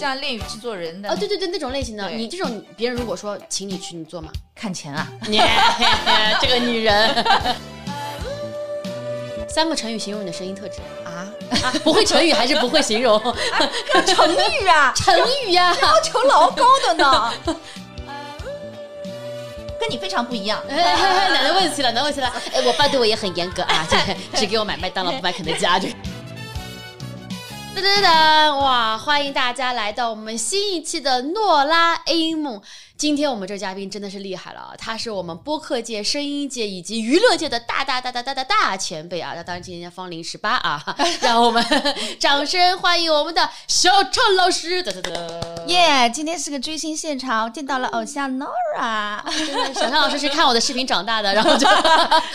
像恋与制作人的哦，对对对，那种类型的，你这种别人如果说请你去，你做吗？看钱啊，你 这个女人。三个成语形容你的声音特质啊，啊，不会成语还是不会形容成语啊，成语 呀、要求老高的呢，跟你非常不一样。哎，难得问起了，难得问起了。哎，我爸对我也很严格啊，这个只给我买麦当劳，不买肯德基啊。这个。噔噔噔！哇，欢迎大家来到我们新一期的诺拉 A 梦。今天我们这嘉宾真的是厉害了啊！他是我们播客界、声音界以及娱乐界的大大大大大大大前辈啊！那当然今年芳龄十八啊，让我们掌声欢迎我们的小畅老师！噔噔噔！耶今天是个追星现场，见到了偶像 Nora。真的，小畅老师是看我的视频长大的，然后就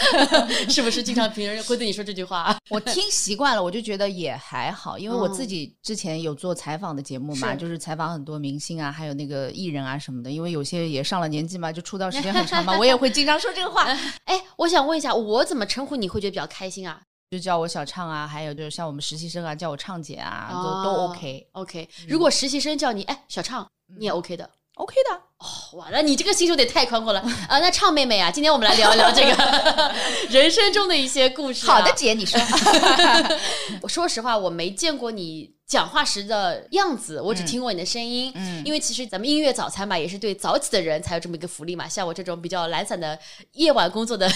是不是经常别人会对你说这句话？我听习惯了，我就觉得也还好，因为我自己之前有做采访的节目嘛，是就是采访很多明星啊，还有那个艺人啊什么的。因为有些也上了年纪嘛，就出道时间很长嘛，我也会经常说这个话，哎，我想问一下，我怎么称呼你会觉得比较开心啊就叫我小畅啊，还有就是像我们实习生啊，叫我畅姐啊，都都哦 OK？OK，如果实习生叫你哎小畅，你也 OK 的。OK 的。哇，那你这个心胸得太宽阔了啊！那畅妹妹啊，今天我们来聊一聊这个 人生中的一些故事、啊好的，，姐，你说。我说实话，我没见过你讲话时的样子，我只听过你的声音。嗯因为其实咱们音乐早餐吧，也是对早起的人才有这么一个福利嘛。像我这种比较懒散的夜晚工作的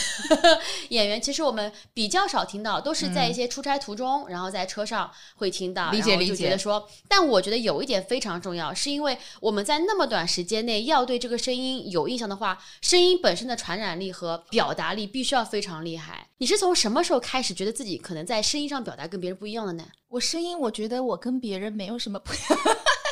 演员，其实我们比较少听到，都是在一些出差途中，然后在车上会听到。理解理解觉得说，但我觉得有一点非常重要，是因为我们在那么短时间内要对这个声音有印象的话，声音本身的传染力和表达力必须要非常厉害。你是从什么时候开始觉得自己可能在声音上表达跟别人不一样的呢？我声音，我觉得我跟别人没有什么不一样。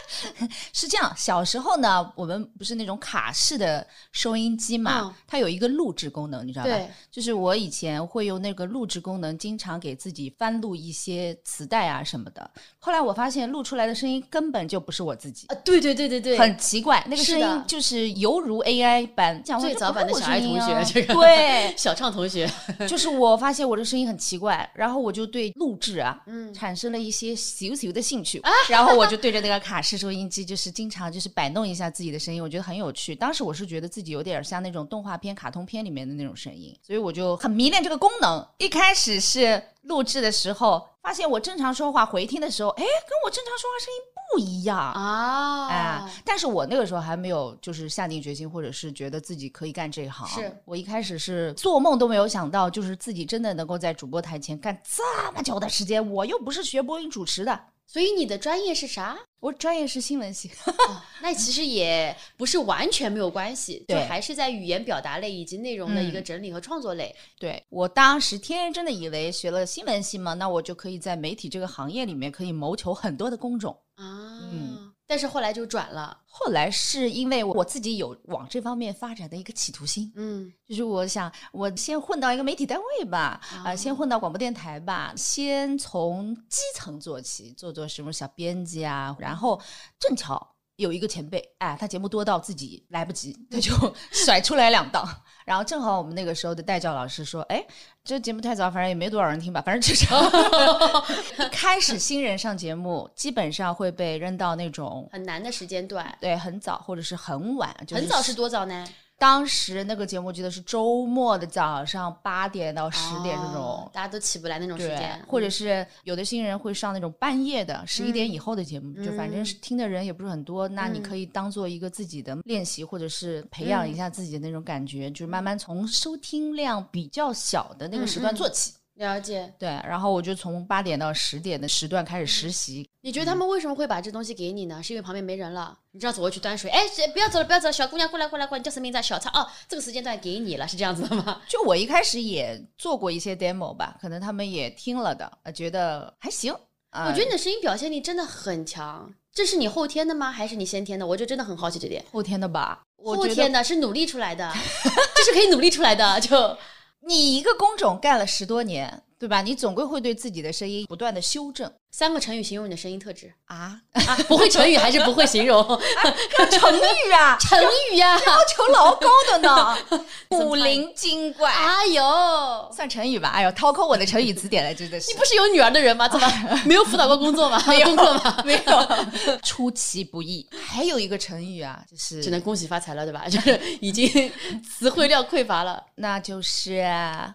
是这样，小时候呢，我们不是那种卡式的收音机嘛，嗯它有一个录制功能，你知道吧？对，就是我以前会用那个录制功能，经常给自己翻录一些磁带啊什么的。后来我发现录出来的声音根本就不是我自己。啊，对对对对对，很奇怪，那个声音就是犹如 AI 版，讲最早版的小爱同学，这个对，小畅同学，就是我发现我的声音很奇怪，然后我就对录制啊，嗯产生了一些小小的兴趣，然后我就对着那个卡式收音机，就是经常就是摆弄一下自己的声音，我觉得很有趣。当时我是觉得自己有点像那种动画片、卡通片里面的那种声音，所以我就很迷恋这个功能。一开始是录制的时候，发现我正常说话回听的时候，哎，跟我正常说话声音不一样。啊哎，但是我那个时候还没有就是下定决心，或者是觉得自己可以干这一行。是我一开始是做梦都没有想到，就是自己真的能够在主播台前干这么久的时间。我又不是学播音主持的，所以你的专业是啥？我专业是新闻系。哦，那其实也不是完全没有关系，就还是在语言表达类以及内容的一个嗯整理和创作类。对我当时天真的以为学了新闻系嘛，那我就可以在媒体这个行业里面可以谋求很多的工种。啊，嗯但是后来就转了，后来是因为我自己有往这方面发展的一个企图心，嗯，就是我想，我先混到一个媒体单位吧，啊、哦先混到广播电台吧，先从基层做起，做做什么小编辑啊，然后正巧有一个前辈，哎，他节目多到自己来不及，他就甩出来两档，然后正好我们那个时候的代教老师说，哎，这节目太早，反正也没多少人听吧，反正至少一 开始新人上节目，基本上会被扔到那种。很难的时间段，对，很早或者是很晚，就是很早是多早呢？当时那个节目，记得是周末的早上八点到十点这种。哦，大家都起不来那种时间，，或者是有的新人会上那种半夜的十一点以后的节目，就反正嗯。是听的人也不是很多，那你可以当做一个自己的练习，或者是培养一下自己的那种感觉，就是慢慢从收听量比较小的那个时段做起。了解。对，然后我就从八点到十点的时段开始实习，你觉得他们为什么会把这东西给你呢？是因为旁边没人了，你知道走过去端水，哎，谁不要走了，不要走了，小姑娘过来过来过来，你叫什么名字啊？小畅哦，这个时间段给你了，是这样子的吗？就我一开始也做过一些 demo 吧，可能他们也听了的，呃觉得还行。呃我觉得你的声音表现力真的很强，这是你后天的吗？还是你先天的？我就真的很好奇这点。后天的吧，我后天的是努力出来的，这是可以努力出来的。就你一个工种干了十多年，对吧？你总归会对自己的声音不断的修正。三个成语形容你的声音特质啊，啊？不会成语还是不会形容？成语啊，成语呀、要求老高的呢，古灵精怪。哎呦，算成语吧，哎呦，掏空我的成语词典了，真的是。你不是有女儿的人吗？怎么没有辅导过工作吗？没有工作吗？没有，出其不意。还有一个成语啊，就是只能恭喜发财了，对吧？就是已经词汇量匮乏了，那就是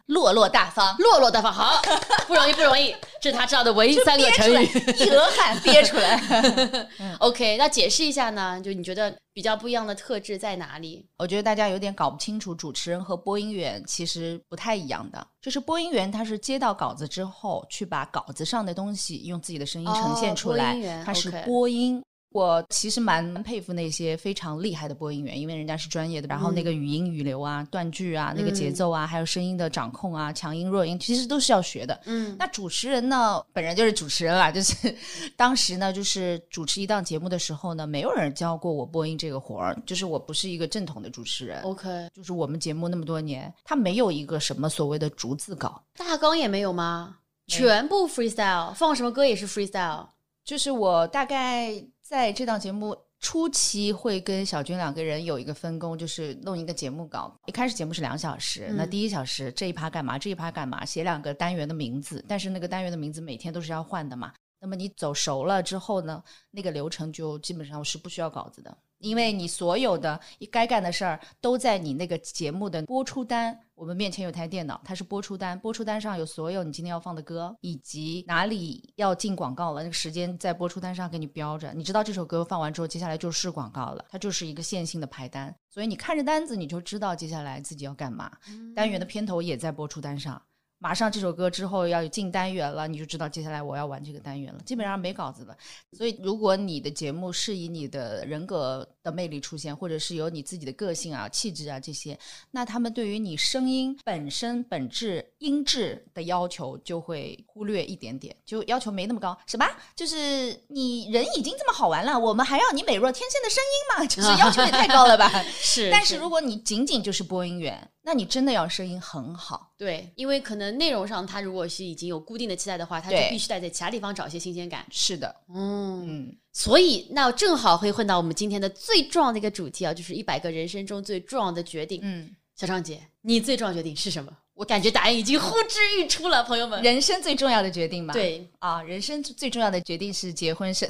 落落大方。落落大方，好，不容易，不容易，这是他知道的唯一三个成语。一额 汗憋出来。OK，那解释一下呢？就你觉得比较不一样的特质在哪里？我觉得大家有点搞不清楚，主持人和播音员其实不太一样的。就是播音员他是接到稿子之后，去把稿子上的东西用自己的声音呈现出来，他是播音。我其实蛮佩服那些非常厉害的播音员，因为人家是专业的，然后那个语音语流啊、断句啊、那个节奏啊，还有声音的掌控啊、强音弱音，其实都是要学的。嗯，那主持人呢，本人就是主持人啦，就是 当时呢，就是主持一档节目的时候呢，没有人教过我播音这个活儿，就是我不是一个正统的主持人。OK，就是我们节目那么多年，他没有一个什么所谓的逐字稿，大纲也没有吗？全部 freestyle，放什么歌也是 freestyle。就是我大概在这档节目初期会跟小军两个人有一个分工，就是弄一个节目稿。一开始节目是两小时，那第一小时这一趴干嘛，这一趴干嘛，写两个单元的名字，但是那个单元的名字每天都是要换的嘛。那么你走熟了之后呢，那个流程就基本上是不需要稿子的，因为你所有的该干的事儿都在你那个节目的播出单。我们面前有台电脑，它是播出单，播出单上有所有你今天要放的歌，以及哪里要进广告了，那个时间在播出单上给你标着。你知道这首歌放完之后，接下来就是广告了，它就是一个线性的排单，所以你看着单子，你就知道接下来自己要干嘛。单元的片头也在播出单上。马上这首歌之后要进单元了，你就知道接下来我要玩这个单元了。基本上没稿子了，所以如果你的节目是以你的人格的魅力出现，或者是有你自己的个性啊、气质啊这些，那他们对于你声音本身本质音质的要求就会忽略一点点，就要求没那么高。什么？就是你人已经这么好玩了，我们还要你美若天仙的声音吗？就是要求也太高了吧？是，但是如果你仅仅就是播音员，那你真的要声音很好。对，因为可能内容上他如果是已经有固定的期待的话，他就必须得在其他地方找一些新鲜感。是的，嗯，嗯，所以那正好会混到我们今天的最重要的一个主题啊，就是一百个人生中最重要的决定。嗯，小张姐，你最重要的决定是什么？我感觉答案已经呼之欲出了，朋友们。人生最重要的决定嘛。对，啊，人生最重要的决定是结婚生。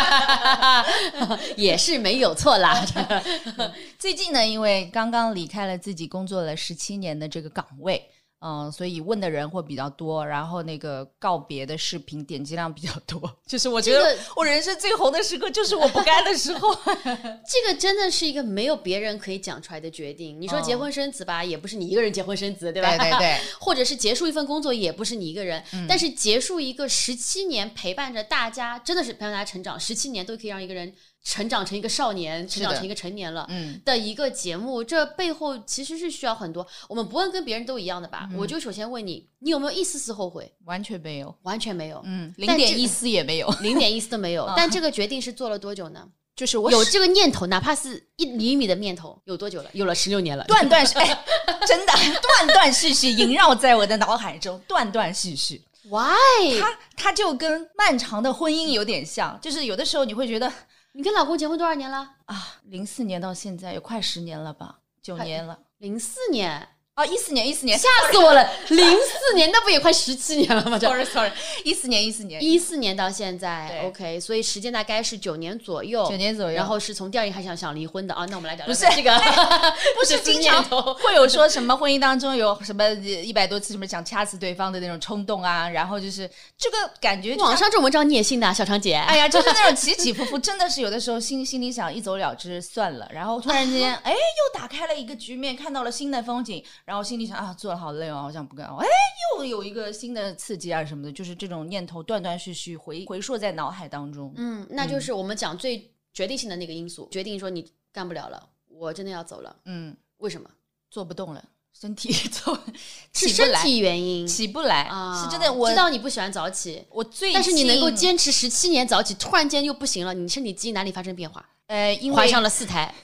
也是没有错啦。最近呢，因为刚刚离开了自己工作了十七年的这个岗位，嗯，所以问的人会比较多，然后那个告别的视频点击量比较多。就是我觉得我人生最红的时刻，就是我不该的时候。这个真的是一个没有别人可以讲出来的决定。你说结婚生子吧，也不是你一个人结婚生子，对吧？对对对，或者是结束一份工作，也不是你一个人，嗯但是结束一个十七年陪伴着大家，真的是陪伴大家成长，十七年都可以让一个人成长成一个少年，成长成一个成年了。嗯，的一个节目，这背后其实是需要很多。我们不问跟别人都一样的嗯吧？我就首先问你，你有没有一丝丝后悔？完全没有，完全没有，嗯，零点一丝也没有。零点一丝都没有。嗯但这个决定是做了多久呢？就是我有这个念头，哪怕是一厘米的念头，有多久了？有了十六年了。断断续，哎，真的断断续续萦绕在我的脑海中，断断续续。Why？它它就跟漫长的婚姻有点像，就是有的时候你会觉得你跟老公结婚多少年了？啊，零四年到现在有快十年了吧，九年了。零四年，哦，一四年，一四年吓死我了！零四年，那不也快十七年了吗？这，sorry sorry，一四年，一四年，一四年到现在，OK，所以时间大概是九年左右。九年左右。然后是从第二年开始想想离婚的啊，那我们来聊聊不是这个 不是这经常会有说什么婚姻当中有什么一百多次什么想掐死对方的那种冲动啊，然后就是这个感觉网上这种文章你也信的啊，小长姐？哎呀，就是那种起起伏伏，真的是有的时候心心里想一走了之算了，然后突然间，哎，又打开了一个局面，看到了新的风景，然后心里想啊，做的好累哦，好想不干哦，哎，又有一个新的刺激啊什么的，就是这种念头断断续续回回溯在脑海当中。嗯，那就是我们讲最决定性的那个因素，决定说你干不了了，我真的要走了。嗯，为什么？做不动了，身体 做是身体原因起不来，啊，是真的。我知道你不喜欢早起，我最但是你能够坚持十七年早起，突然间又不行了，你身体机能哪里发生变化？呃，因为怀上了四胎，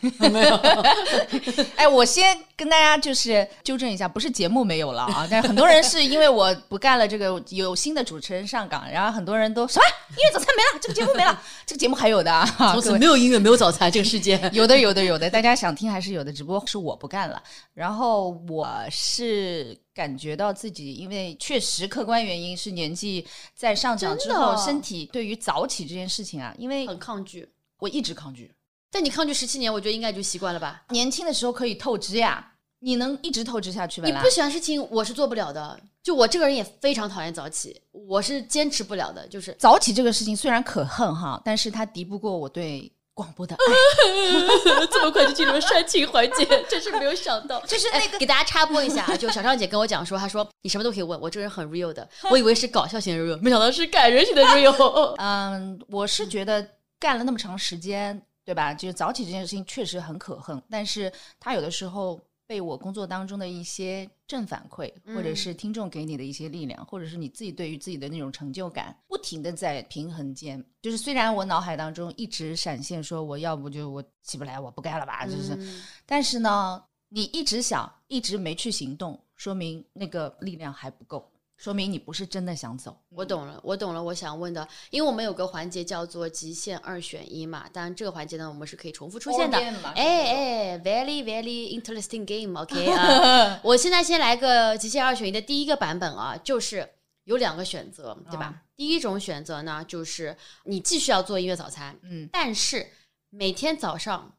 哎，我先跟大家就是纠正一下，不是节目没有了啊，但是很多人是因为我不干了这个，有新的主持人上岗，然后很多人都什么音乐早餐没了，这个节目没了，这个节目还有的啊，从 此没有音乐，没有早餐，这个世界。有的有的有的，大家想听还是有的，只不过是我不干了。然后我是感觉到自己，因为确实客观原因是年纪在上涨之后，身体对于早起这件事情啊，因为很抗拒，我一直抗拒。但你抗拒十七年，我觉得应该就习惯了吧。年轻的时候可以透支呀，你能一直透支下去吗？你不喜欢事情，我是做不了的。就我这个人也非常讨厌早起，我是坚持不了的。就是早起这个事情虽然可恨哈，但是它敌不过我对广播的爱。这么快就进入了煽情环节，真是没有想到。就是那个哎给大家插播一下啊，就小畅姐跟我讲说，她说你什么都可以问，我这个人很 real 的，我以为是搞笑型的 real，没想到是感人型的 real。嗯，我是觉得干了那么长时间，对吧？就是早起这件事情确实很可恨，但是它有的时候被我工作当中的一些正反馈，或者是听众给你的一些力量，或者是你自己对于自己的那种成就感，不停的在平衡间。就是虽然我脑海当中一直闪现说我要不就我起不来，我不干了吧，就是，嗯但是呢，你一直想，一直没去行动，说明那个力量还不够，说明你不是真的想走。我懂了，我懂了。我想问的，因为我们有个环节叫做极限二选一嘛，当然这个环节呢，我们是可以重复出现的。哎哎，very very interesting game，OK、啊。我现在先来个极限二选一的第一个版本啊，就是有两个选择，对吧？第一种选择呢，就是你继续要做音乐早餐，嗯，但是每天早上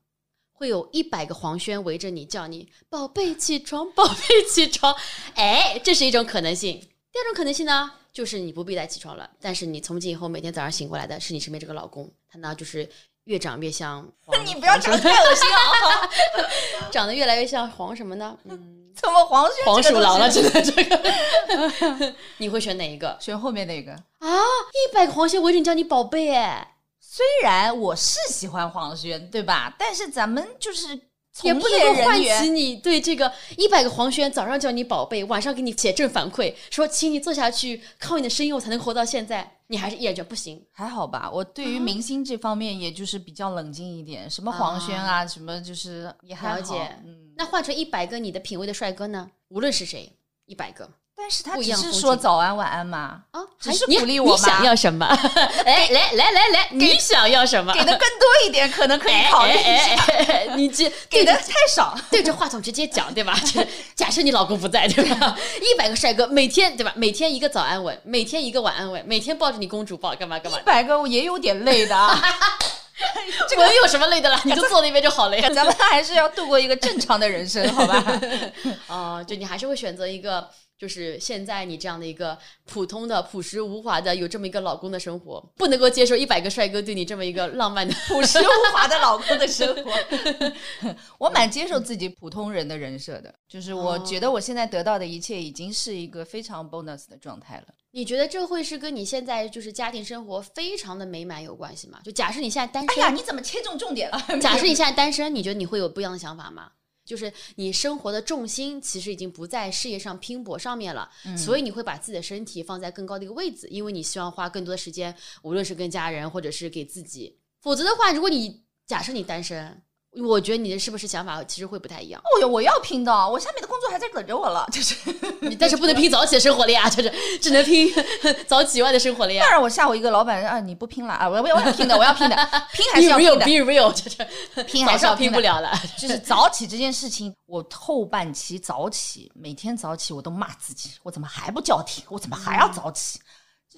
会有一百个黄轩围着你叫你“宝贝起床，宝贝起床”，哎，这是一种可能性。第二种可能性呢，就是你不必再起床了，但是你从今以后每天早上醒过来的是你身边这个老公，他呢就是越长越像黄，你不要长得太恶心了，长得越来越像黄什么呢？嗯，怎么黄轩黄鼠狼了，真的这个，你会选哪一个选后面那个。啊？一百个黄轩围着你叫你宝贝，哎，虽然我是喜欢黄轩，对吧？但是咱们就是也不能够唤起，你对这个一百个黄轩早上叫你宝贝，晚上给你写正反馈，说请你坐下去，靠你的声音我才能活到现在，你还是依然觉得不行。还好吧？我对于啊明星这方面，也就是比较冷静一点，什么黄轩啊，什么就是也还好了解嗯，那换成一百个你的品味的帅哥呢？无论是谁，一百个但是他只是说早安晚安嘛，啊，只是鼓励我你想要什么？哎，来来来来，你想要什么？给的更多一点，可能可以考虑一下。你这 给的太少，对着话筒直接讲，对吧？就假设你老公不在，对吧？一百个帅哥，每天对吧？每天一个早安吻，每天一个晚安吻，每天抱着你公主抱，干嘛干嘛一。百个我也有点累的啊。这个有什么累的了？你就坐那边就好了呀。咱们还是要度过一个正常的人生，好吧？哦，就你还是会选择一个，就是现在你这样的一个普通的、朴实无华的，有这么一个老公的生活，不能够接受一百个帅哥对你这么一个浪漫的朴实无华的老公的生活，我蛮接受自己普通人的人设的，就是我觉得我现在得到的一切已经是一个非常 bonus 的状态了。你觉得这会是跟你现在就是家庭生活非常的美满有关系吗？就假设你现在单身，哎呀，你怎么切中重点了？假设你现在单身，你觉得你会有不一样的想法吗？就是你生活的重心其实已经不在事业上拼搏上面了，所以你会把自己的身体放在更高的一个位置，因为你希望花更多的时间，无论是跟家人或者是给自己。否则的话，如果你假设你单身，我觉得你的是不是想法其实会不太一样？我我要拼的，我下面的工作还在等着我了，就是。你但是不能拼早起的生活了呀，就是只能拼早起外的生活了呀当。然，我下午一个老板啊，你不拼了啊，我我我要拼的，我要拼的，拼还是要拼的。be real，就是拼还是要拼不了了。就是早起这件事情，我后半期早起，每天早起我都骂自己，我怎么还不叫停？我怎么还要早起？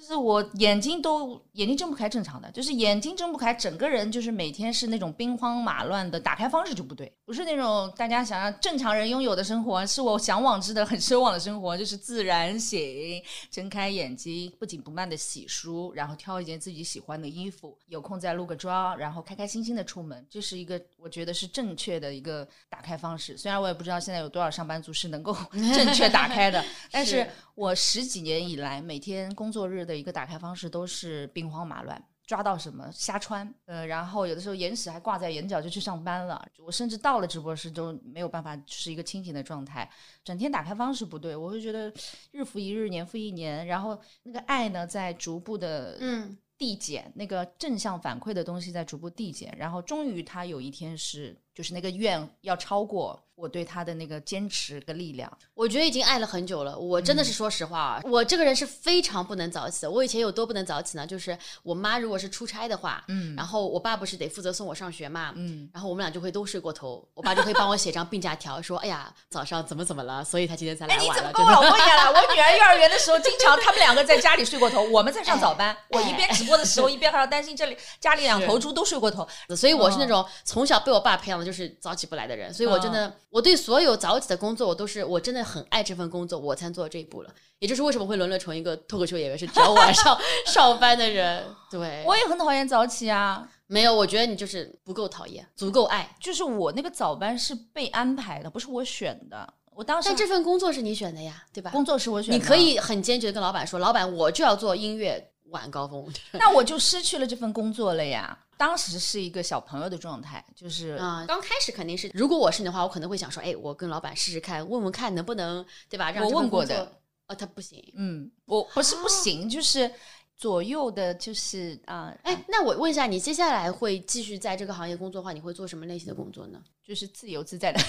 就是我眼睛都眼睛睁不开，正常的，就是眼睛睁不开，整个人就是每天是那种兵荒马乱的，打开方式就不对，不是那种大家想要正常人拥有的生活，是我向往之的很奢望的生活，就是自然醒，睁开眼睛，不紧不慢的洗漱，然后挑一件自己喜欢的衣服，有空再录个妆，然后开开心心的出门，这是一个我觉得是正确的一个打开方式。虽然我也不知道现在有多少上班族是能够 正确打开的，但是是我十几年以来每天工作日的一个打开方式都是兵荒马乱。抓到什么瞎穿，呃，然后有的时候眼屎还挂在眼角就去上班了。我甚至到了直播室都没有办法是一个清醒的状态，整天打开方式不对，我会觉得日复一日，年复一年，然后那个爱呢在逐步的嗯，递减，那个正向反馈的东西在逐步递减，然后终于他有一天是，就是那个愿要超过我对他的那个坚持跟力量。我觉得已经爱了很久了。我真的是说实话啊，我这个人是非常不能早起的。我以前有多不能早起呢？就是我妈如果是出差的话，嗯，然后我爸不是得负责送我上学嘛，嗯，然后我们俩就会都睡过头，我爸就会帮我写张 病假条，说哎呀早上怎么怎么了，所以他今天才来晚了。你怎么跟我老公一样了？我女儿 幼儿园的时候，经常他们两个在家里睡过头，我们在上早班，我一边直播的时候，一边还要担心这里家里两头猪都睡过头，所以我是那种从小被我爸培养的就是早起不来的人，所以我真的我对所有早起的工作，我都是我真的很爱这份工作，我才做到这一步了。也就是为什么会沦落成一个脱口秀演员，是只要晚 上上班的人。对，我也很讨厌早起啊。没有，我觉得你就是不够讨厌，足够爱。就是我那个早班是被安排的，不是我选的。我当时但这份工作是你选的呀，对吧？工作是我选，你可以很坚决的跟老板说，老板我就要做音乐晚高峰。那我就失去了这份工作了呀。当时是一个小朋友的状态，就是啊，刚开始肯定是，如果我是你的话，我可能会想说，哎，我跟老板试试看，问问看能不能，对吧？让我问过的，哦，他不行，嗯，我不是不行，就是左右的，就是啊，哎，那我问一下，你接下来会继续在这个行业工作的话，你会做什么类型的工作呢？就是自由自在的，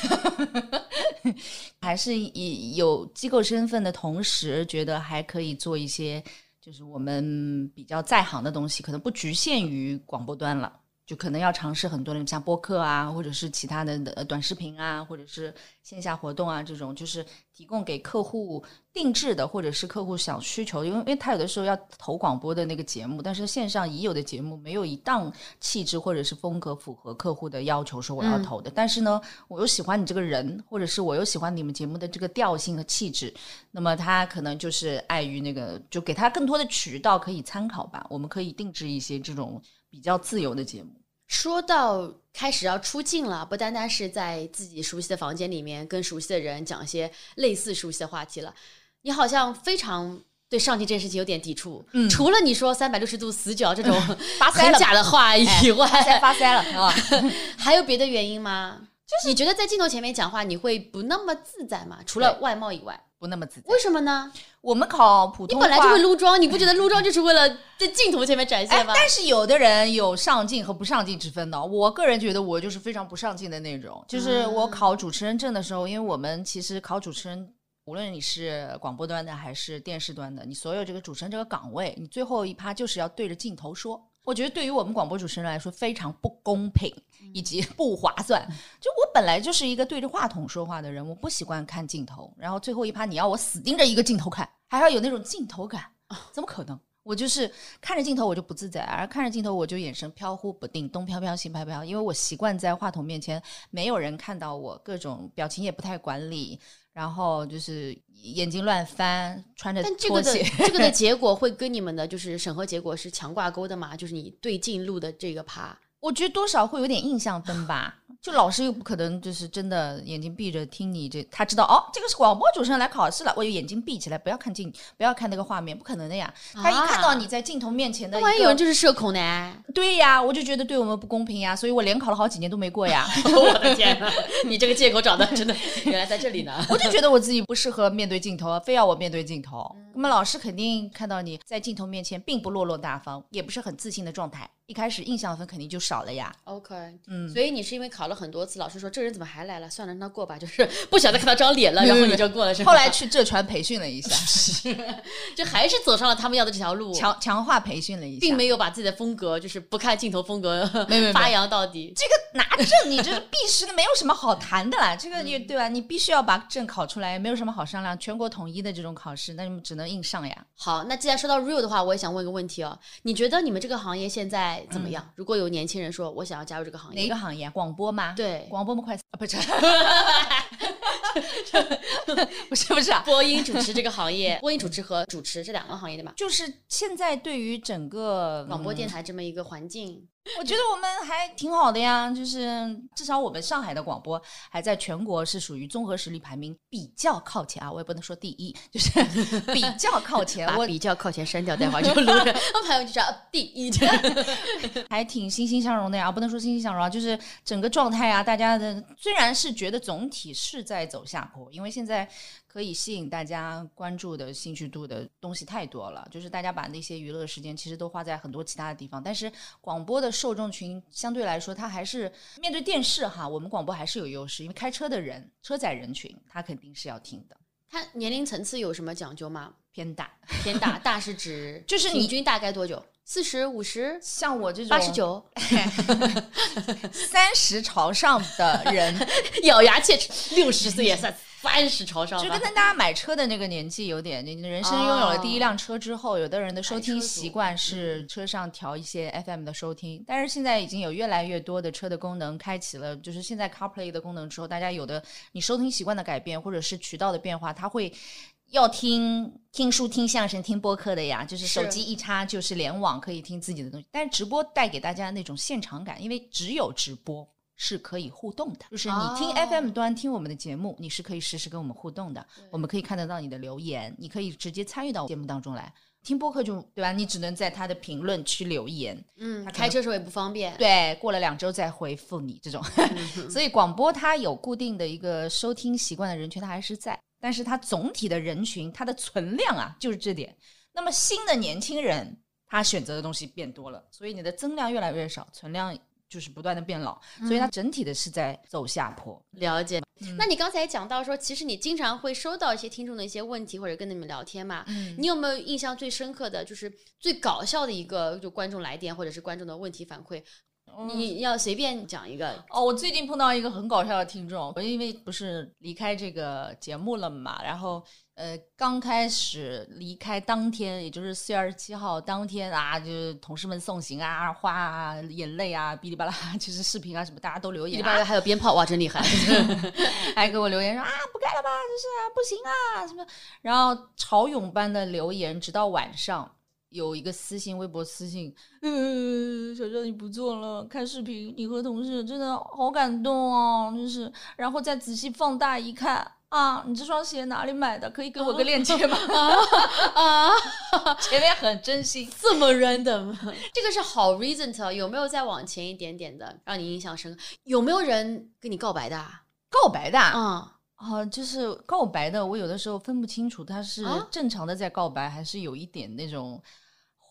还是以有机构身份的同时，觉得还可以做一些。就是我们比较在行的东西，可能不局限于广播端了。就可能要尝试很多的像播客啊，或者是其他的短视频啊，或者是线下活动啊，这种就是提供给客户定制的，或者是客户想需求。因为因为他有的时候要投广播的那个节目，但是线上已有的节目没有一档气质或者是风格符合客户的要求，说我要投的。但是呢，我又喜欢你这个人，或者是我又喜欢你们节目的这个调性和气质，那么他可能就是碍于那个，就给他更多的渠道可以参考吧。我们可以定制一些这种。比较自由的节目，说到开始要出镜了，不单单是在自己熟悉的房间里面跟熟悉的人讲一些类似熟悉的话题了。你好像非常对上镜这件事情有点抵触，嗯，除了你说三百六十度死角这种很假的话以外，发腮了啊，还有别的原因吗？就是你觉得在镜头前面讲话你会不那么自在吗？除了外貌以外。不那么自在，为什么呢？我们考普通，你本来就会撸妆，你不觉得撸妆就是为了在镜头前面展现吗？但是有的人有上镜和不上镜之分的。我个人觉得我就是非常不上镜的那种。就是我考主持人证的时候，因为我们其实考主持人，无论你是广播端的还是电视端的，你所有这个主持人这个岗位，你最后一趴就是要对着镜头说。我觉得对于我们广播主持人来说非常不公平，以及不划算。就我本来就是一个对着话筒说话的人，我不习惯看镜头。然后最后一趴你要我死盯着一个镜头看，还要有那种镜头感，怎么可能？我就是看着镜头我就不自在，而看着镜头我就眼神飘忽不定，东飘飘西飘飘，因为我习惯在话筒面前没有人看到我，各种表情也不太管理。然后就是眼睛乱翻，穿着拖鞋。这个的 结果会跟你们的就是审核结果是强挂钩的嘛？就是你对镜录的这个趴，我觉得多少会有点印象分吧。就老师又不可能就是真的眼睛闭着听你这，他知道哦，这个是广播主持人来考试了，我就眼睛闭起来，不要看镜，不要看那个画面，不可能的呀。他一看到你在镜头面前的，万一有人就是社恐呢？对呀，我就觉得对我们不公平呀，所以我连考了好几年都没过呀。我的天，你这个借口找的真的原来在这里呢。我就觉得我自己不适合面对镜头，非要我面对镜头。那么老师肯定看到你在镜头面前并不落落大方，也不是很自信的状态。一开始印象分肯定就少了呀。OK，嗯，所以你是因为考了很多次，老师说这人怎么还来了？算了，让他过吧，就是不想再看他张脸了，然后你就过了。是后来去浙传培训了一下，就还是走上了他们要的这条路，强强化培训了一下，并没有把自己的风格就是不看镜头风格发扬到底。这个拿证你这是必须的，没有什么好谈的啦。这个你对吧？你必须要把证考出来，没有什么好商量。全国统一的这种考试，那你们只能硬上呀。好，那既然说到 real 的话，我也想问一个问题哦，你觉得你们这个行业现在怎么样？如果有年轻人说，我想要加入这个行业，哪个行业？广播吗？对，广播么快啊，不是，不是不是啊，播音主持这个行业，播音主持和主持这两个行业的嘛，就是现在对于整个广播电台这么一个环境。我觉得我们还挺好的呀，就是至少我们上海的广播还在全国是属于综合实力排名比较靠前啊，我也不能说第一，就是 比较靠前。我比较靠前删掉，待会儿就录着。我朋友就叫第一，还挺欣欣向荣的呀，不能说欣欣向荣啊，就是整个状态啊，大家的虽然是觉得总体是在走下坡，因为现在。可以吸引大家关注的兴趣度的东西太多了，就是大家把那些娱乐时间其实都花在很多其他的地方。但是广播的受众群相对来说，它还是面对电视哈，我们广播还是有优势，因为开车的人、车载人群，他肯定是要听的。它年龄层次有什么讲究吗？偏大，偏大，大是指 就是你平均大概多久？四十五十？像我这种八十九？三十朝上的人，咬牙切齿，六十岁也算三十朝上就跟大家买车的那个年纪有点，你人生拥有了第一辆车之后，有的人的收听习惯是车上调一些 FM 的收听，但是现在已经有越来越多的车的功能开启了，就是现在 CarPlay 的功能之后，大家有的你收听习惯的改变，或者是渠道的变化，它会。要听听书、听相声、听播客的呀，就是手机一插就是联网，可以听自己的东西。但是直播带给大家那种现场感，因为只有直播是可以互动的，就是你听哦 FM 端听我们的节目，你是可以实时跟我们互动的，我们可以看得到你的留言，你可以直接参与到节目当中来。听播客就对吧？你只能在他的评论区留言，嗯，他开车时候也不方便。对，过了两周再回复你这种。所以广播它有固定的一个收听习惯的人群，它还是在，但是它总体的人群它的存量啊，就是这点。那么新的年轻人，他选择的东西变多了，所以你的增量越来越少，存量就是不断的变老，所以它整体的是在走下坡。了解。那你刚才讲到说，其实你经常会收到一些听众的一些问题，或者跟你们聊天嘛。嗯你有没有印象最深刻的就是最搞笑的一个就观众来电，或者是观众的问题反馈？你要随便讲一个。哦，我最近碰到一个很搞笑的听众，我因为不是离开这个节目了嘛，然后呃，刚开始离开当天，也就是四月二十七号当天啊，就是同事们送行啊，花啊，眼泪啊，哔哩吧啦，就是视频啊什么，大家都留言啊，里边还有鞭炮哇，真厉害！还给我留言说啊，不干了吧，就是啊不行啊什么，然后潮涌般的留言，直到晚上。有一个私信，微博私信，嗯，小赵你不做了，看视频，你和同事真的好感动哦，真是。然后再仔细放大一看，啊，你这双鞋哪里买的？可以给我个链接吗？啊，前面很真心，这么 random，这个是好 recent，有没有再往前一点点的，让你印象深刻？有没有人跟你告白的啊？告白的啊，就是告白的，我有的时候分不清楚他是啊正常的在告白，还是有一点那种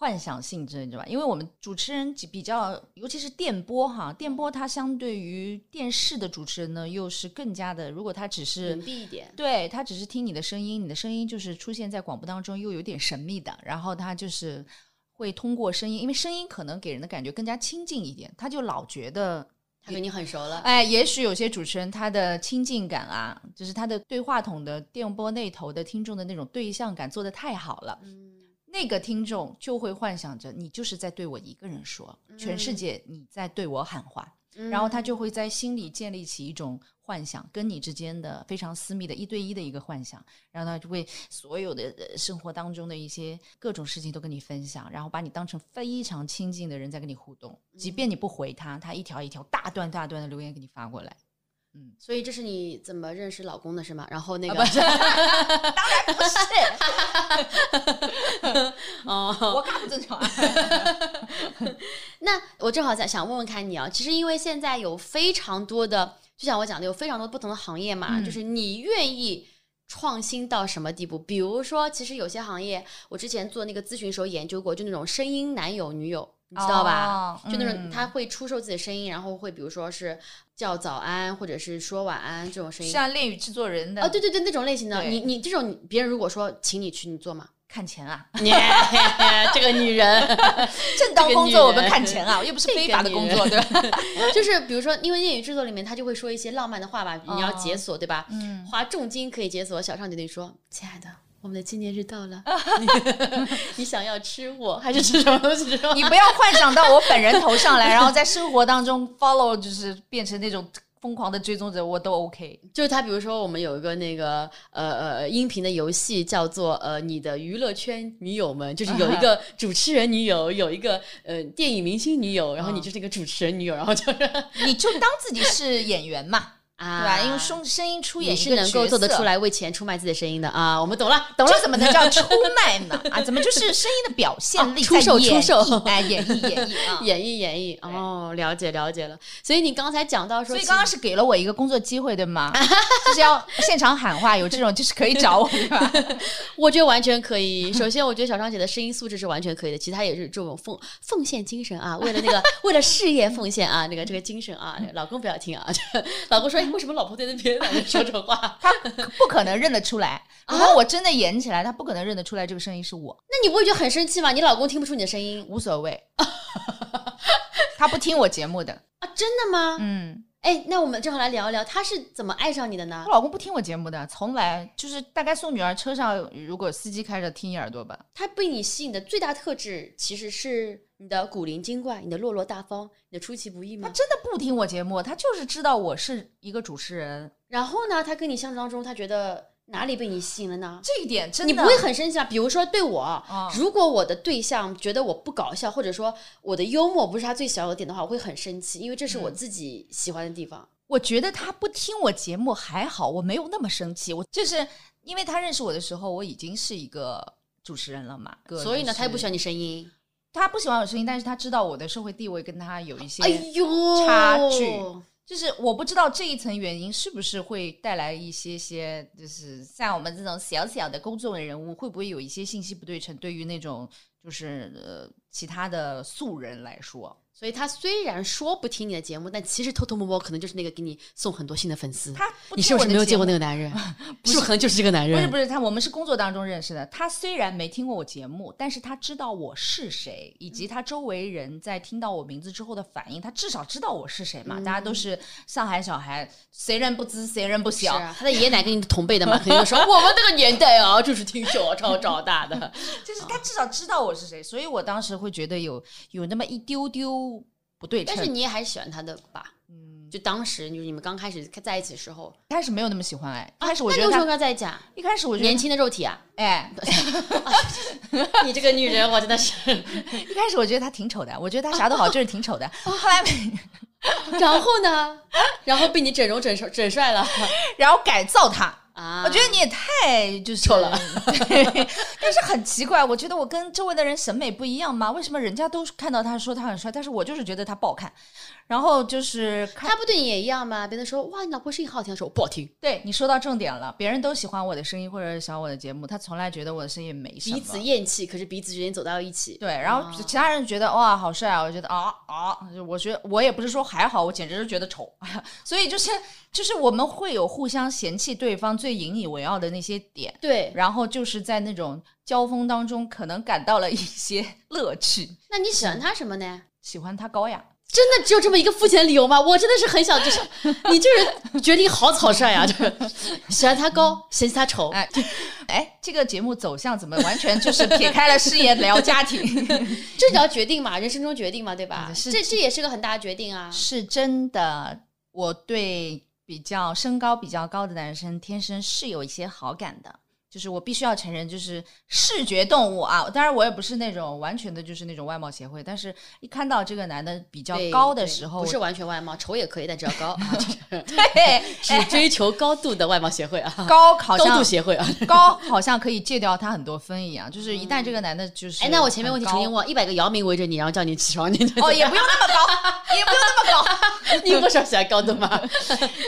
幻想性质，你知道吧？因为我们主持人比较，尤其是电波哈，电波它相对于电视的主持人呢，又是更加的，如果他只是隐蔽一点。对他只是听你的声音，你的声音就是出现在广播当中，又有点神秘的，然后他就是会通过声音，因为声音可能给人的感觉更加亲近一点，他就老觉得他跟你很熟了，哎，也许有些主持人他的亲近感啊，就是他的对话筒的电波那头的听众的那种对象感做得太好了，嗯，那个听众就会幻想着你就是在对我一个人说，全世界你在对我喊话，然后他就会在心里建立起一种幻想，跟你之间的非常私密的一对一的一个幻想，然后他就会所有的呃生活当中的一些各种事情都跟你分享，然后把你当成非常亲近的人在跟你互动，即便你不回他，他一条一条大段大段的留言给你发过来。所以这是你怎么认识老公的是吗？然后那个、当然，不是，哦，我看不正常啊。那我正好想想问问看你啊，其实因为现在有非常多的，就像我讲的，有非常多不同的行业嘛，嗯就是你愿意创新到什么地步？比如说，其实有些行业，我之前做那个咨询时候研究过，就那种声音男友女友。你知道吧？哦就那种嗯他会出售自己的声音，然后会比如说是叫早安，或者是说晚安这种声音。像恋与制作人的哦，对对对，那种类型的，你你这种别人如果说请你去，你做吗？看钱啊，你 这个女人，正当工作我们看钱啊，又不是非法的工作，对吧？就是比如说，因为恋语制作里面他就会说一些浪漫的话吧，你要哦解锁对吧？嗯，花重金可以解锁。小畅就得说：“亲爱的，我们的纪念日到了，你 你想要吃我 还是吃什么东西？你不要幻想到我本人头上来，然后在生活当中 follow 就是变成那种疯狂的追踪者，我都 OK。就是他，比如说我们有一个那个呃呃音频的游戏叫做呃你的娱乐圈女友们，就是有一个主持人女友，有一个呃电影明星女友，然后你就是一个主持人女友，然后就是你就当自己是演员嘛，啊，对吧？因为声声音出演你是能够做得出来为钱出卖自己的声音的啊，我们懂了，懂了，怎么能叫出卖呢？啊，怎么就是声音的表现力啊出售出售绎哎，演绎演绎啊。演绎 演绎哦，了解了解了。所以你刚才讲到说，所以刚刚是给了我一个工作机会，对吗？就是要现场喊话，有这种就是可以找我，对吧？我觉得完全可以。首先，我觉得小张姐的声音素质是完全可以的，其他也是这种奉奉献精神啊，为了那个为了事业奉献啊，那个这个精神啊，老公不要听啊，老公说，哎，为什么老婆在那边说这种话？他不可能认得出来。如果我真的演起来，他不可能认得出来这个声音是我，那你不会觉得很生气吗？你老公听不出你的声音无所谓。他不听我节目的，啊？真的吗？嗯，哎，那我们正好来聊一聊，他是怎么爱上你的呢我？老公不听我节目的，从来就是大概送女儿车上，如果司机开着听一耳朵吧。他被你吸引的最大特质其实是你的古灵精怪、你的落落大方、你的出其不意吗？他真的不听我节目，他就是知道我是一个主持人，然后呢，他跟你相处当中，他觉得哪里被你吸引了呢？这一点真的你不会很生气啊？比如说对我，啊如果我的对象觉得我不搞笑，或者说我的幽默不是他最小的点的话，我会很生气，因为这是我自己喜欢的地方。我觉得他不听我节目还好，我没有那么生气。我就是因为他认识我的时候，我已经是一个主持人了嘛，所以呢，他也不喜欢你声音。他不喜欢我声音，但是他知道我的社会地位跟他有一些，差距就是我不知道这一层原因是不是会带来一些些，就是像我们这种小小的公众人物，会不会有一些信息不对称？对于那种就是呃其他的素人来说，所以他虽然说不听你的节目，但其实偷偷摸摸可能就是那个给你送很多新的粉丝。他不你是不是没有见过那个男人？是不是可能就是这个男人？不是不是，他我们是工作当中认识的。他虽然没听过我节目，但是他知道我是谁，以及他周围人在听到我名字之后的反应，他至少知道我是谁嘛。大家都是上海小孩，谁人不知谁人不是晓。啊，他的爷爷奶奶跟你同辈的嘛，肯定就说我们那个年代啊，就是听小超长大的。就是他至少知道我是谁，所以我当时会觉得有有那么一丢丢不对称。但是你也还是喜欢他的吧？嗯，就当时就是你们刚开始在一起的时候，一开始没有那么喜欢哎，一开始我觉得他，跟他在一起啊？一开始我觉得年轻的肉体啊！哎，你这个女人，我真的是。一开始我觉得他挺丑的，我觉得他啥都好，就是挺丑的。后来然后呢？然后被你整容整帅整帅了 然后改造他，啊！我觉得你也太就是丑了，但是很奇怪，我觉得我跟周围的人审美不一样吗？为什么人家都看到他说他很帅，但是我就是觉得他不好看？然后就是他不对你也一样吗？别人说哇，你老婆声音好好听，说我不好听，对你说到重点了，别人都喜欢我的声音或者喜欢我的节目，他从来觉得我的声音没什么。彼此厌弃，可是彼此之间走到一起。对，然后其他人觉得哇好帅啊，我觉得啊啊，我觉得我也不是说还好，我简直是觉得丑，所以就是就是我们会有互相嫌弃对方最引以为傲的那些点，对，然后就是在那种交锋当中，可能感到了一些乐趣。那你喜欢他什么呢？喜欢他高雅，真的只有这么一个肤浅的理由吗？我真的是很想，就是 你这人决定好草率啊！就是喜欢他高，嫌弃他丑，哎哎，这个节目走向怎么完全就是撇开了事业聊家庭？这叫决定嘛，人生中决定嘛，对吧？嗯是这这也是个很大的决定啊。是真的，我对比较身高比较高的男生天生是有一些好感的。就是我必须要承认，就是视觉动物啊。当然，我也不是那种完全的，就是那种外貌协会。但是，一看到这个男的比较高的时候，不是完全外貌，丑也可以，但只要高 啊，就是 对 只追求高度的外貌协会啊，高好高度像协会啊。高好像可以戒掉他很多分一样。就是一旦这个男的就是哎，那我前面问题重新很问，一百个姚明围着你，然后叫你起床，你高哦，也不用那么高，也不用那么高。你不是喜欢高度吗？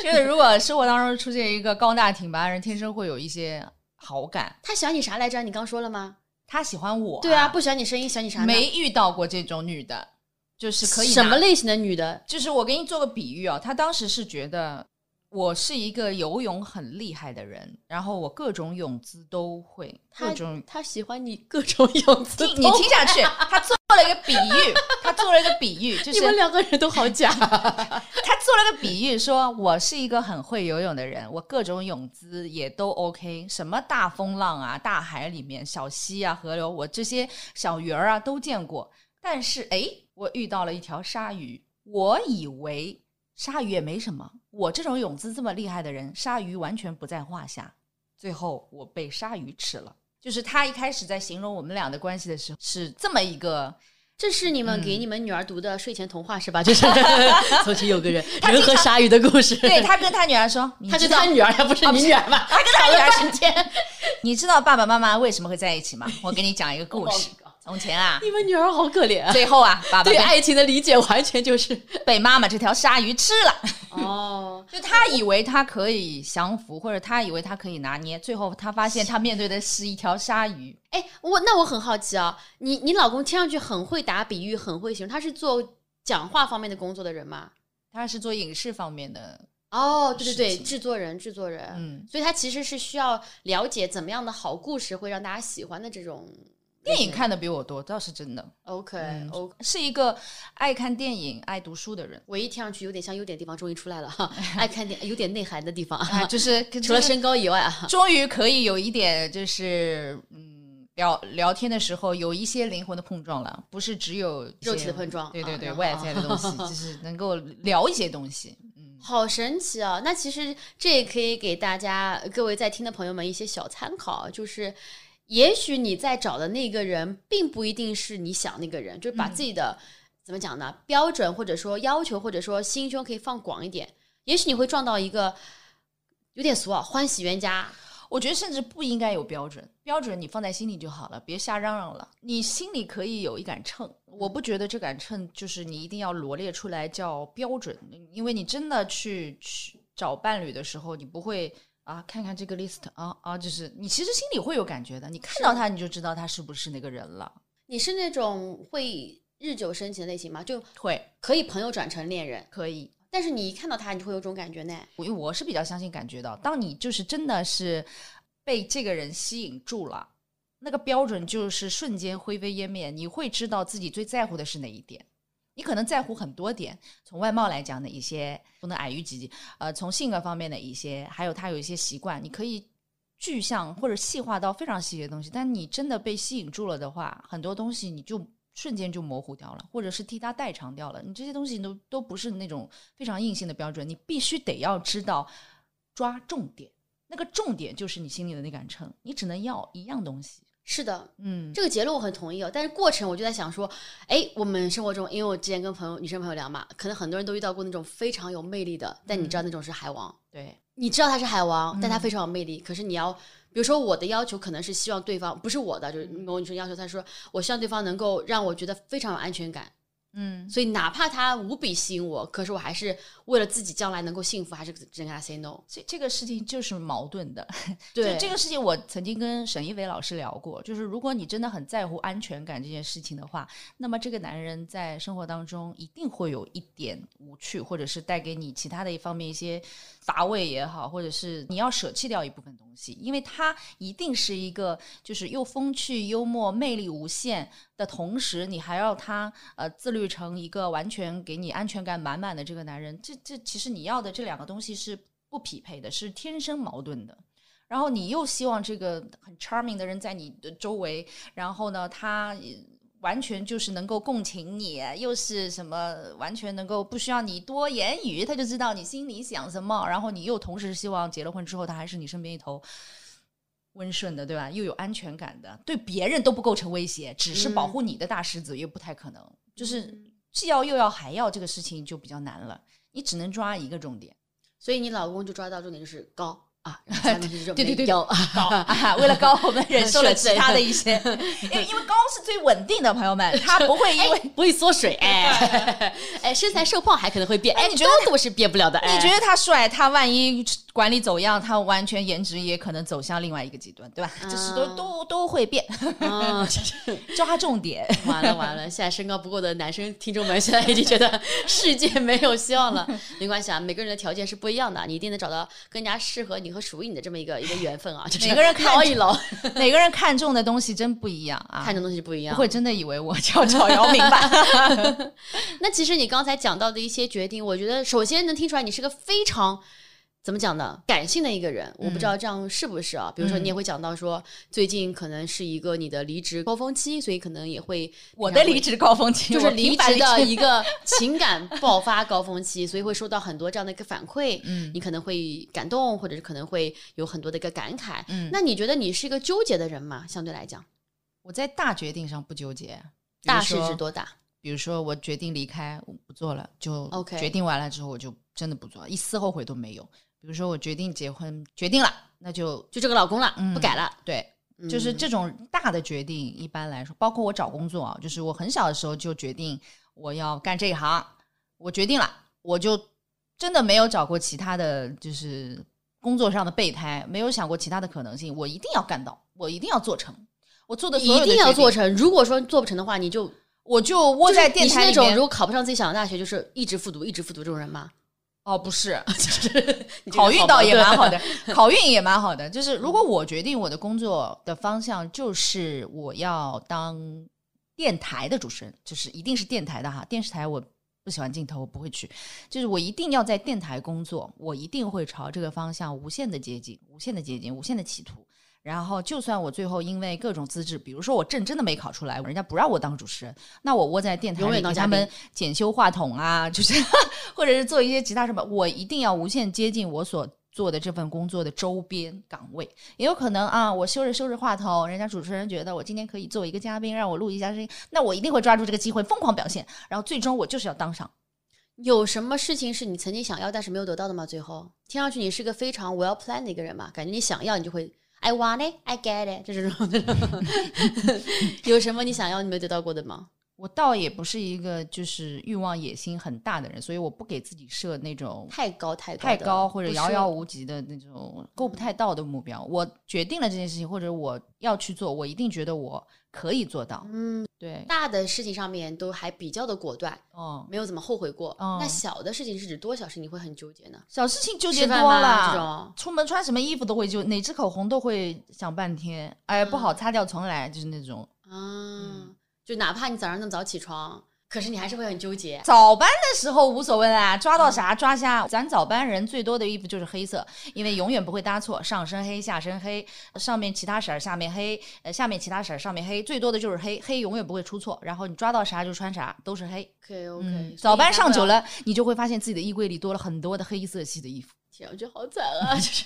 就是如果生活当中出现一个高大挺拔的人，天生会有一些好感。他喜欢你啥来着？你刚说了吗？他喜欢我、对啊，不喜欢你声音，喜欢你啥呢？没遇到过这种女的，就是可以什么？类型的女的？就是我给你做个比喻啊，他当时是觉得我是一个游泳很厉害的人，然后我各种泳姿都会，他各种。他喜欢你各种泳姿，你听下去，他做了一个比喻，他做了一个比喻，就是你们两个人都好假。他做了个比喻，说我是一个很会游泳的人，我各种泳姿也都 OK，什么大风浪啊、大海里面、小溪啊、河流，我这些小鱼儿啊都见过。但是哎，我遇到了一条鲨鱼，我以为鲨鱼也没什么，我这种泳姿这么厉害的人，鲨鱼完全不在话下。最后我被鲨鱼吃了。就是他一开始在形容我们俩的关系的时候，是这么一个这是你们给你们女儿读的睡前童话是吧？就是 从前有个人，人和鲨鱼的故事。对他跟他女儿说，他是他女儿，他不是你女儿吗？他跟他女儿半天。你知道爸爸妈妈为什么会在一起吗？我给你讲一个故事。从前啊，你们女儿好可怜。最后啊，爸爸对爱情的理解完全就是 被妈妈这条鲨鱼吃了。哦，就他以为他可以降服，或者他以为他可以拿捏，最后他发现他面对的是一条鲨鱼。哎，我那我很好奇啊，你你老公听上去很会打比喻，很会形容，他是做讲话方面的工作的人吗？他是做影视方面的。哦，对对对，制作人，制作人。嗯，所以他其实是需要了解怎么样的好故事会让大家喜欢的这种。电影看的比我多，倒是真的。OK，OK，是一个爱看电影、爱读书的人。唯一听上去有点像优点地方终于出来了哈，爱看电有点内涵的地方，啊就是 除了身高以外啊，终于可以有一点就是嗯聊聊天的时候有一些灵魂的碰撞了，不是只有肉体的碰撞。对对对，外在的东西 就是能够聊一些东西。嗯，好神奇啊！那其实这也可以给大家各位在听的朋友们一些小参考，就是。也许你在找的那个人，并不一定是你想那个人，就是把自己的怎么讲呢？标准或者说要求，或者说心胸可以放广一点。也许你会撞到一个有点俗啊，欢喜冤家。我觉得甚至不应该有标准，标准你放在心里就好了，别瞎嚷嚷了。你心里可以有一杆秤，我不觉得这杆秤就是你一定要罗列出来叫标准，因为你真的去去找伴侣的时候，你不会。啊，看看这个 list 啊啊，就是你其实心里会有感觉的，你看到他你就知道他是不是那个人了。你是那种会日久生情的类型吗？就会可以朋友转成恋人，可以。但是你一看到他，你就会有种感觉呢。因为我是比较相信感觉的，当你就是真的是被这个人吸引住了，那个标准就是瞬间灰飞烟灭，你会知道自己最在乎的是哪一点。你可能在乎很多点，从外貌来讲的一些不能矮于己，呃，从性格方面的一些，还有他有一些习惯，你可以具象或者细化到非常细节的东西。但你真的被吸引住了的话，很多东西你就瞬间就模糊掉了，或者是替他代偿掉了。你这些东西都都不是那种非常硬性的标准，你必须得要知道抓重点，那个重点就是你心里的那杆秤，你只能要一样东西。是的，嗯，这个结论我很同意哦。但是过程我就在想说，哎，我们生活中，因为我之前跟朋友、女生朋友聊嘛，可能很多人都遇到过那种非常有魅力的，但你知道那种是海王，对，你知道他是海王，但他非常有魅力。可是你要，比如说我的要求可能是希望对方不是我的，就是某女生要求，他说我希望对方能够让我觉得非常有安全感。嗯，所以哪怕他无比吸引我，可是我还是为了自己将来能够幸福，还是只能跟他 say no。这这个事情就是矛盾的。对这个事情，我曾经跟沈一伟老师聊过，就是如果你真的很在乎安全感这件事情的话，那么这个男人在生活当中一定会有一点无趣，或者是带给你其他的一方面一些乏味也好，或者是你要舍弃掉一部分东西，因为他一定是一个就是又风趣幽默、魅力无限。的同时，你还要他呃自律成一个完全给你安全感满满的这个男人，这这其实你要的这两个东西是不匹配的，是天生矛盾的。然后你又希望这个很 charming 的人在你的周围，然后呢，他完全就是能够共情你，又是什么完全能够不需要你多言语，他就知道你心里想什么。然后你又同时希望结了婚之后，他还是你身边一头。温顺的，对吧？又有安全感的，对别人都不构成威胁，只是保护你的大狮子又不太可能。就是既要又要还要，这个事情就比较难了。你只能抓一个重点，所以你老公就抓到重点就是高。啊，对对对，高高，为了高，我们忍受了 其他的一些，因为因为高是最稳定的，朋友们，他不会因为不会缩水，哎 哎，身材瘦胖还可能会变，哎，你觉得我是变不了的？你觉得他帅，他万一管理走样，他完全颜值也可能走向另外一个极端，对吧？就是都都都会变，抓重点，完了完了，现在身高不够的男生听众们现在已经觉得世界没有希望了，没关系啊，每个人的条件是不一样的，你一定能找到更加适合你。和属于你的这么一个一个缘分啊，就是每个人 看一捞，每个人看中的东西真不一样啊，看中东西不一样，不会真的以为我叫赵姚明吧？那其实你刚才讲到的一些决定，我觉得首先能听出来你是个非常。怎么讲呢？感性的一个人，我不知道这样是不是啊？比如说，你也会讲到说，最近可能是一个你的离职高峰期，所以可能也会我的离职高峰期就是离职的一个 情感爆发高峰期，所以会收到很多这样的一个反馈。嗯，你可能会感动，或者是可能会有很多的一个感慨。嗯，那你觉得你是一个纠结的人吗？相对来讲，我在大决定上不纠结。大是说指多大？比如说我决定离开，我不做了，就 OK 决定完了之后我就真的不做，一丝后悔都没有。比如说我决定结婚，决定了，那就就这个老公了，嗯不改了。对，就是嗯这种大的决定，一般来说，包括我找工作啊，就是我很小的时候就决定我要干这一行，我决定了，我就真的没有找过其他的就是工作上的备胎，没有想过其他的可能性，我一定要干到，我一定要做成，我做的所有的一定要做，成。如果说做不成的话，你就我就窝在电你是那种台里面。如果考不上自己想的大学，就是一直复读，一直复读这种人吗？哦，不是，就是你这个考运倒也蛮好的，好运也蛮好的。就是如果我决定我的工作的方向就是我要当电台的主持人，就是一定是电台的哈，电视台我不喜欢镜头，我不会去。就是我一定要在电台工作，我一定会朝这个方向无限的接近，无限的接近，无限的企图。然后，就算我最后因为各种资质，比如说我证真的没考出来，人家不让我当主持人，那我窝在电台永里给他们检修话筒啊，就是 或者是做一些其他什么，我一定要无限接近我所做的这份工作的周边岗位。也有可能啊，我修着修着话筒，人家主持人觉得我今天可以做一个嘉宾，让我录一下声音，那我一定会抓住这个机会疯狂表现，然后最终我就是要当上。有什么事情是你曾经想要但是没有得到的吗？最后听上去你是个非常 well planned 的一个人嘛，感觉你想要你就会 I want it, I get it，这种这种。有什么你想要你没得到过的吗？我倒也不是一个就是欲望野心很大的人，所以我不给自己设那种太高太高太高或者遥遥无及的那种够不太到的目标。我决定了这件事情，或者我要去做，我一定觉得我可以做到。嗯，对，大的事情上面都还比较的果断，哦，没有怎么后悔过。嗯那小的事情是指多小事你会很纠结呢？小事情纠结多了，这种出门穿什么衣服都会就哪支口红都会想半天，哎，不好擦掉重来，就是那种。啊，就哪怕你早上那么早起床，可是你还是会很纠结。早班的时候无所谓啦，抓到啥抓瞎。咱早班人最多的衣服就是黑色，因为永远不会搭错，上身黑，下身黑，上面其他色儿，下面黑，呃，下面其他色儿，上面黑，最多的就是黑，黑永远不会出错。然后你抓到啥就穿啥，都是黑。OK OK，、嗯，早班上久，了，你就会发现自己的衣柜里多了很多的黑色系的衣服，天，我觉得好惨啊！就是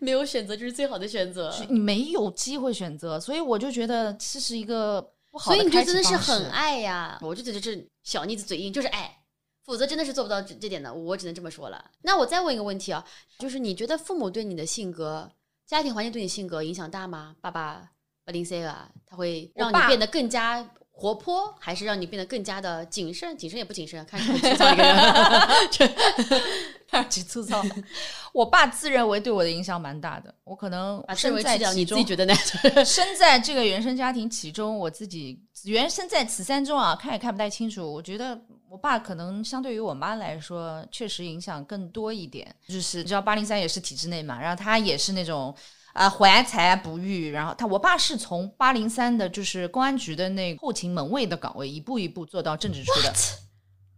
没有选择，就是最好的选择。你没有机会选择，所以我就觉得这是一个所以你就真的是很爱呀！我就觉得这小妮子嘴硬，就是爱，否则真的是做不到这这点的。我只能这么说了。那我再问一个问题啊，就是你觉得父母对你的性格、家庭环境对你性格影响大吗？爸爸八零 C 啊，他会让你变得更加活泼，还是让你变得更加的谨慎？谨慎也不谨慎，看起来很粗糙一个人。看 上去粗糙。我爸自认为对我的影响蛮大的，我可能把身为，在其中你自己觉得呢？身在这个原生家庭其中，我自己原生在此山中啊，看也看不太清楚。我觉得我爸可能相对于我妈来说，确实影响更多一点。就是你知道八零三也是体制内嘛，然后他也是那种。啊，怀才不遇，然后他，我爸是从八零三的，就是公安局的那后勤门卫的岗位，一步一步做到政治处的。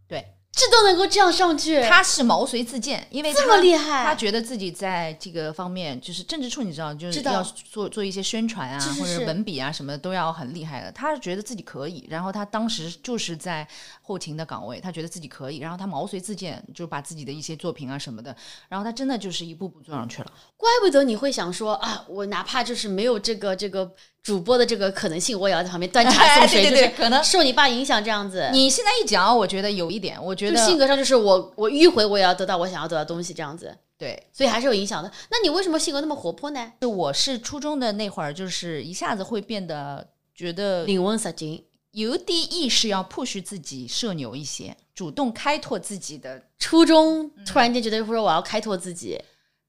对，这都能够这样上去，他是毛遂自荐，因为这么厉害他觉得自己在这个方面，就是政治处，你知道，就是要做做一些宣传啊，是是或者文笔啊什么的都要很厉害的。他是觉得自己可以，然后他当时就是在后勤的岗位，他觉得自己可以，然后他毛遂自荐，就把自己的一些作品啊什么的，然后他真的就是一步步做上去了。怪不得你会想说啊，我哪怕就是没有这个这个主播的这个可能性，我也要在旁边端茶送水，对对对就是可能受你爸影响这样子。你现在一讲，我觉得有一点，我觉得性格上就是我我迂回，我也要得到我想要得到的东西，这样子，对。所以还是有影响的。那你为什么性格那么活泼呢？就我是初中的那会儿，就是一下子会变得觉得灵温杀精，有点意识要 push 自己社牛一些，主动开拓自己的，初中突然间觉得说我要开拓自己，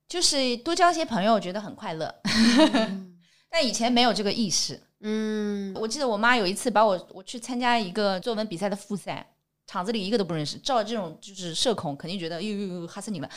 就是多交些朋友，我觉得很快乐。但以前没有这个意识。嗯，我记得我妈有一次把我我去参加一个作文比赛的复赛，场子里一个都不认识，照这种就是社恐，肯定觉得哟哟哟吓死你们。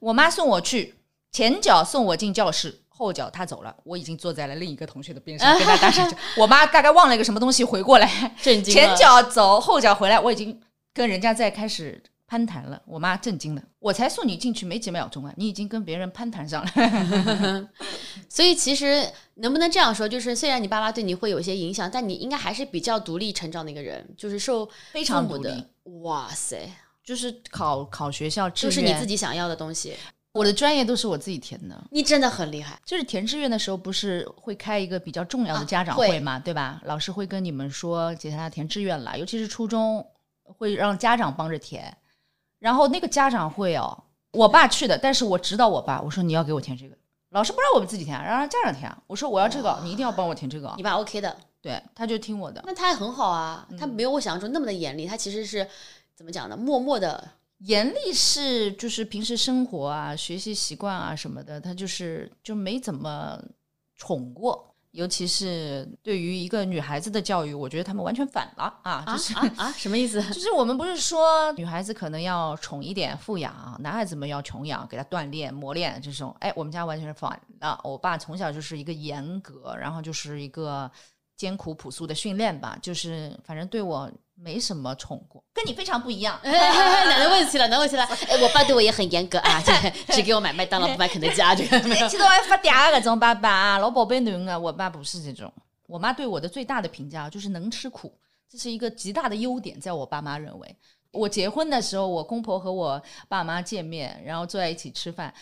我妈送我去，前脚送我进教室，后脚她走了，我已经坐在了另一个同学的边上，跟她大声讲。我妈大概忘了一个什么东西，回过来，震惊前脚走，后脚回来，我已经跟人家在开始攀谈了。我妈震惊了，我才送你进去没几秒钟啊，你已经跟别人攀谈上了。所以其实能不能这样说，就是虽然你爸妈对你会有一些影响，但你应该还是比较独立成长的一个人，就是受非常独立。哇塞，就是考考学校志就是你自己想要的东西。我的专业都是我自己填的。你真的很厉害。就是填志愿的时候，不是会开一个比较重要的家长会嘛，对吧？老师会跟你们说，接下来填志愿了，尤其是初中，会让家长帮着填。然后那个家长会哦，我爸去的，但是我指导我爸，我说你要给我填这个。老师不让我们自己填，让家长填。我说我要这个，你一定要帮我填这个。你爸 OK 的，对，他就听我的。那他也很好啊，他没有我想象中那么的严厉，他其实是怎么讲呢？默默的严厉是就是平时生活啊、学习习惯啊什么的，他就是就没怎么宠过。尤其是对于一个女孩子的教育，我觉得他们完全反了啊！就是啊，什么意思？就是我们不是说女孩子可能要宠一点、富养，男孩子们要穷养，给他锻炼、磨练这种。哎，我们家完全是反的。我爸从小就是一个严格，然后就是一个艰苦朴素的训练吧，就是反正对我。没什么宠过，跟你非常不一样。男的问题了，男问题了。哎，我爸对我也很严格啊，只给我买麦当劳，不买肯德基啊。这个其实我还发嗲那种爸爸，老宝贝女啊。我爸不是这种。我妈对我的最大的评价就是能吃苦，这是一个极大的优点，在我爸妈认为。我结婚的时候，我公婆和我爸妈见面，然后坐在一起吃饭。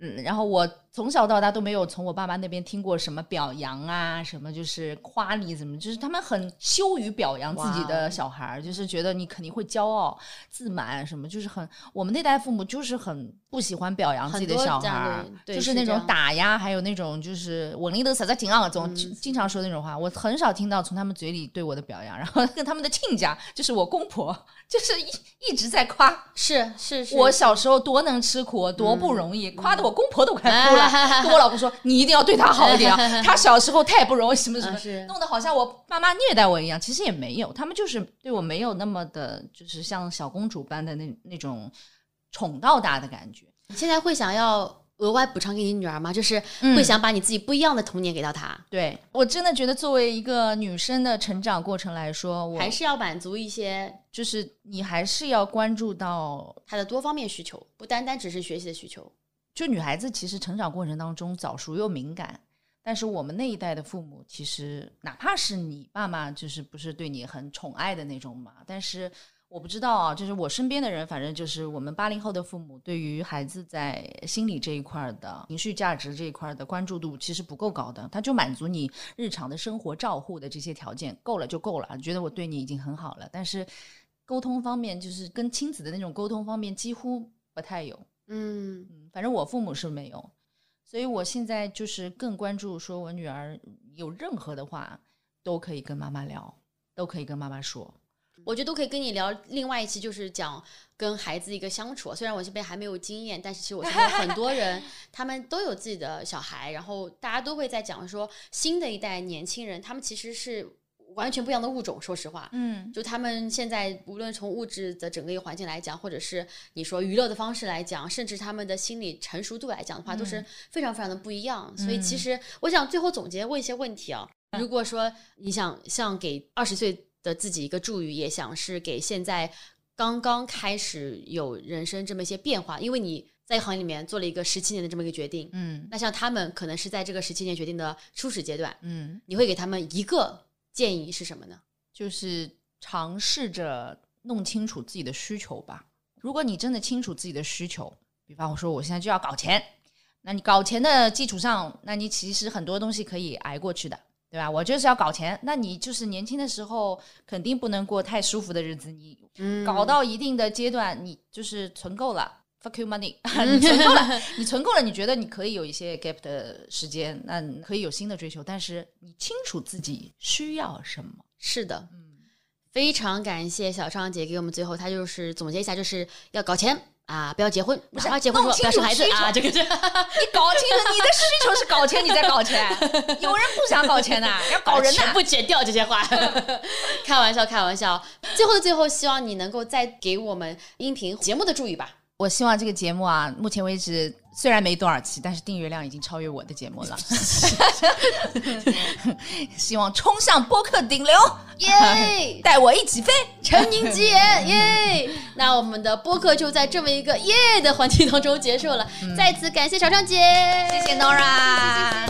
嗯，然后我从小到大都没有从我爸妈那边听过什么表扬啊，什么就是夸你怎么，就是他们很羞于表扬自己的小孩儿，就是觉得你肯定会骄傲自满什么，就是很我们那代父母就是很不喜欢表扬自己的小孩儿，就是那种打压，还有那种就是我领导实在挺啊，总经常说那种话，我很少听到从他们嘴里对我的表扬，然后跟他们的亲家，就是我公婆，就是一一直在夸，是是是，我小时候多能吃苦，多不容易，夸的。我公婆都快哭了，跟我老公说：“你一定要对他好一点啊！他小时候太不容易，什么什么，弄得好像我爸妈虐待我一样。其实也没有，他们就是对我没有那么的，就是像小公主般的那那种宠到大的感觉。你现在会想要额外补偿给你女儿吗？就是会想把你自己不一样的童年给到她？对我真的觉得，作为一个女生的成长过程来说，我还是要满足一些，就是你还是要关注到她的多方面需求，不单单只是学习的需求。”就女孩子其实成长过程当中早熟又敏感，但是我们那一代的父母其实哪怕是你爸妈就是不是对你很宠爱的那种嘛，但是我不知道啊，就是我身边的人，反正就是我们八零后的父母对于孩子在心理这一块的情绪价值这一块的关注度其实不够高的，他就满足你日常的生活照护的这些条件够了就够了，觉得我对你已经很好了，但是沟通方面就是跟亲子的那种沟通方面几乎不太有。嗯嗯，反正我父母是没有，所以我现在就是更关注，说我女儿有任何的话都可以跟妈妈聊，都可以跟妈妈说。我觉得都可以跟你聊。另外一期就是讲跟孩子一个相处。虽然我这边还没有经验，但是其实我身边很多人 他们都有自己的小孩，然后大家都会在讲说新的一代年轻人，他们其实是。完全不一样的物种，说实话，嗯，就他们现在无论从物质的整个一个环境来讲，或者是你说娱乐的方式来讲，甚至他们的心理成熟度来讲的话，都是非常非常的不一样。所以其实我想最后总结问一些问题啊，如果说你想像给二十岁的自己一个祝语，也想是给现在刚刚开始有人生这么一些变化，因为你在行业里面做了一个十七年的这么一个决定，嗯，那像他们可能是在这个十七年决定的初始阶段，嗯，你会给他们一个。建议是什么呢？就是尝试着弄清楚自己的需求吧。如果你真的清楚自己的需求，比方我说我现在就要搞钱，那你搞钱的基础上，那你其实很多东西可以挨过去的，对吧？我就是要搞钱，那你就是年轻的时候肯定不能过太舒服的日子。你搞到一定的阶段，你就是存够了。Fuck you money，你存够了，你存够了，你觉得你可以有一些 gap 的时间，那可以有新的追求，但是你清楚自己需要什么？是的，嗯，非常感谢小畅姐给我们最后，她就是总结一下，就是要搞钱啊，不要结婚，不是结婚不要生孩子啊，这个。是，你搞清楚你的需求是搞钱，你在搞钱，有人不想搞钱的，要搞人全部剪掉这些话，开玩笑，开玩笑。最后的最后，希望你能够再给我们音频节目的注意吧。我希望这个节目啊，目前为止虽然没多少期，但是订阅量已经超越我的节目了。希望冲向播客顶流，耶！带我一起飞，成您吉言，耶！那我们的播客就在这么一个耶的环境当中结束了。再次感谢小畅姐，谢谢 Nora。